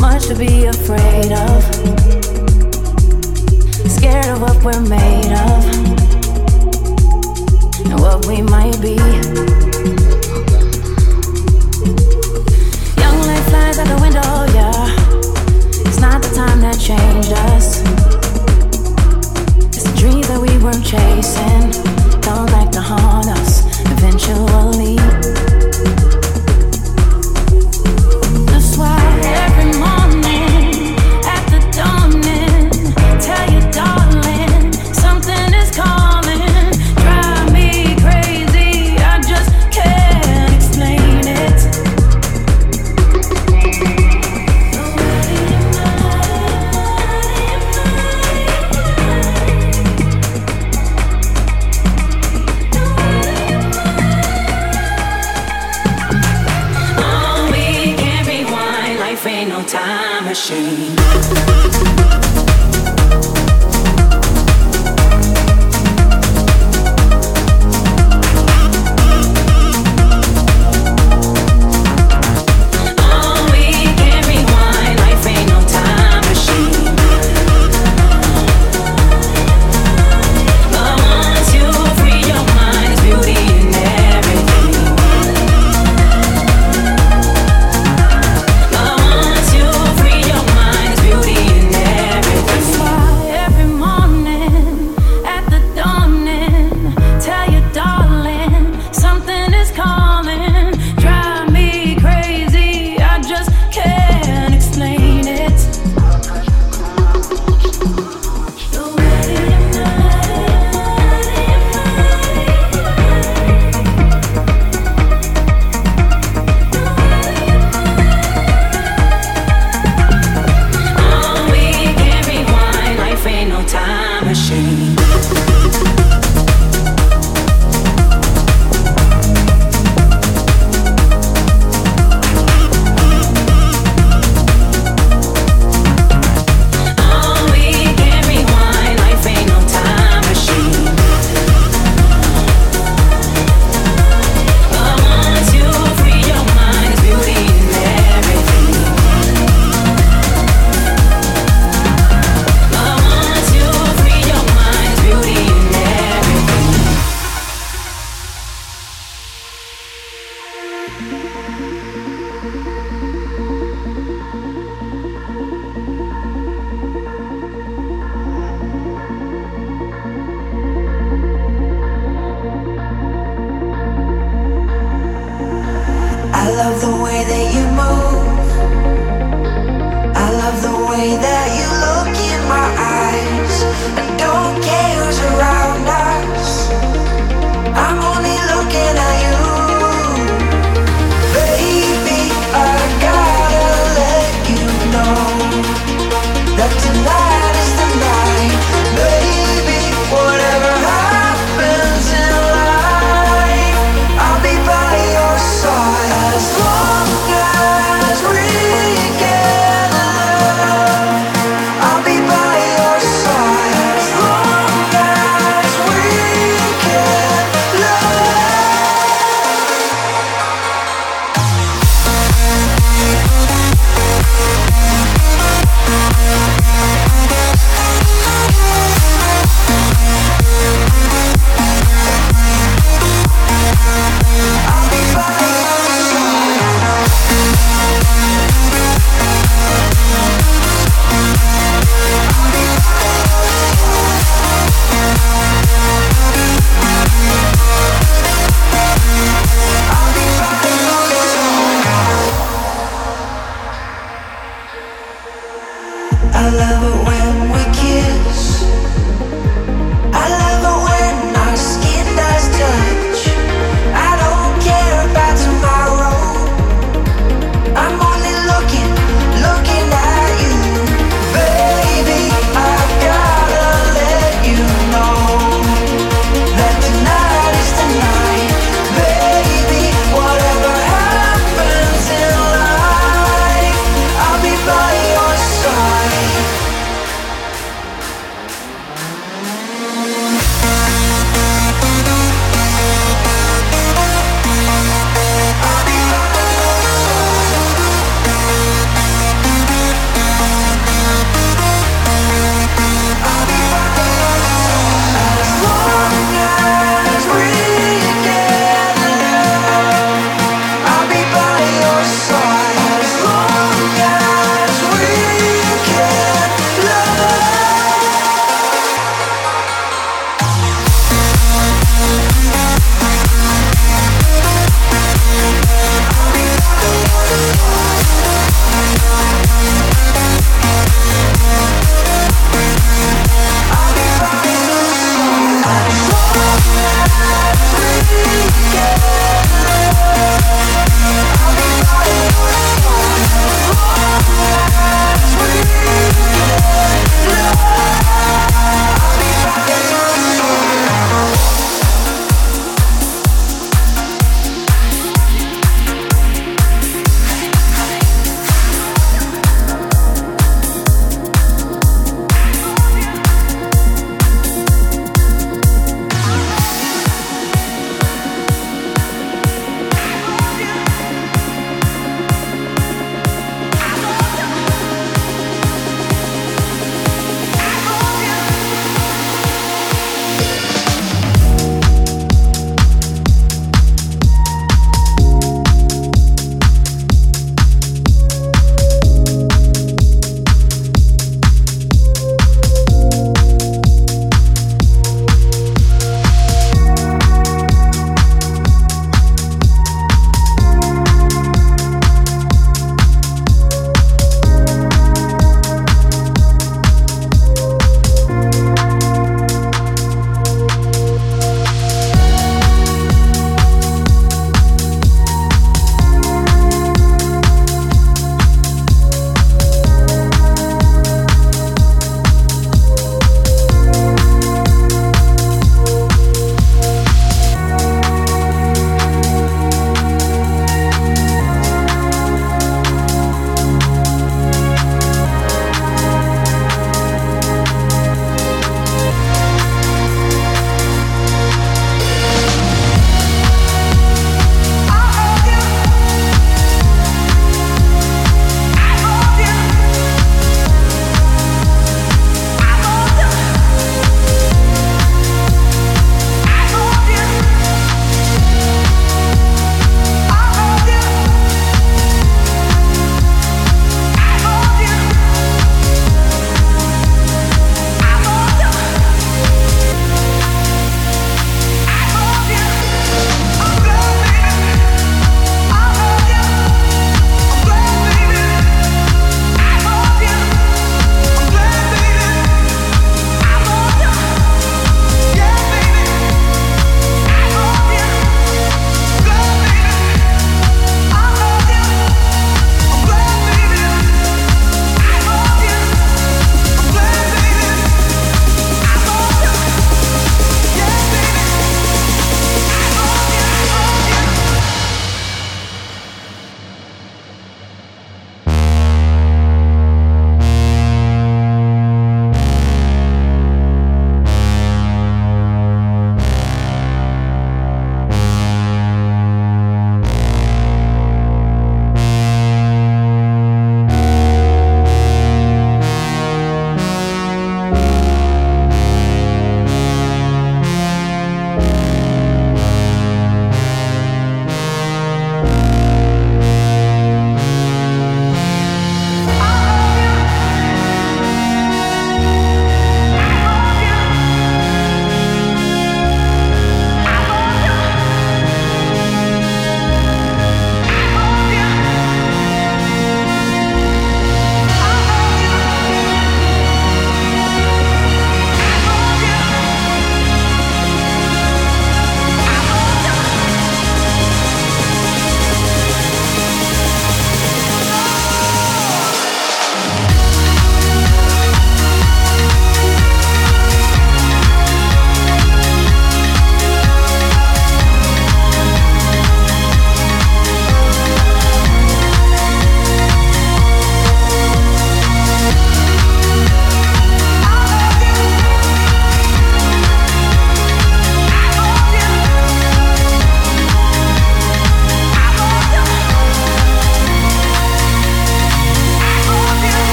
Much to be afraid of. Scared of what we're made of. And what we might be. Young life flies out the window, yeah. It's not the time that changed us. It's the dreams that we weren't chasing. Come back to haunt us eventually. As time as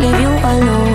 leave you alone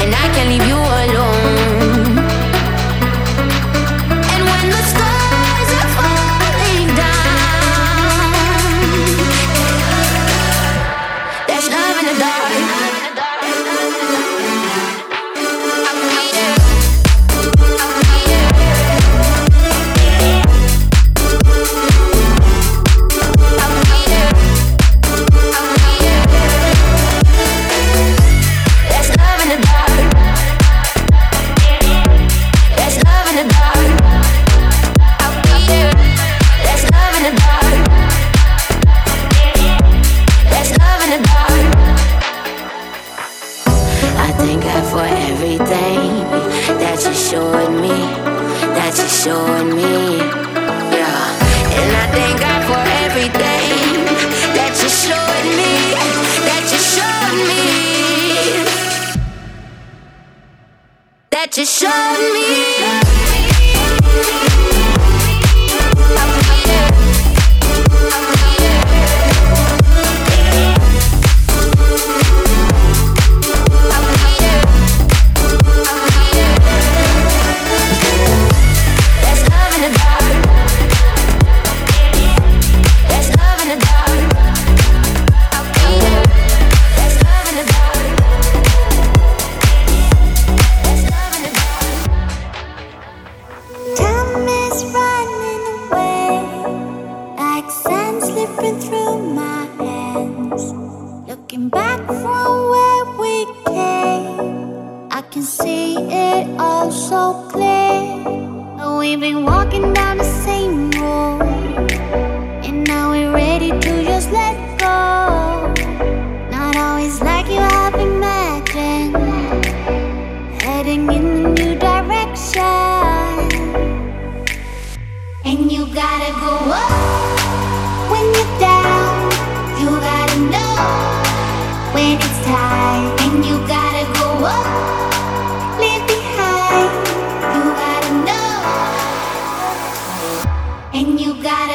and I can't leave you alone. can see it all so clear. We've been walking down the same road, and now we're ready to just let go. Not always like you have imagined, heading in a new direction. And you gotta go up when you're down. You gotta know when it's time, and you gotta go up. you gotta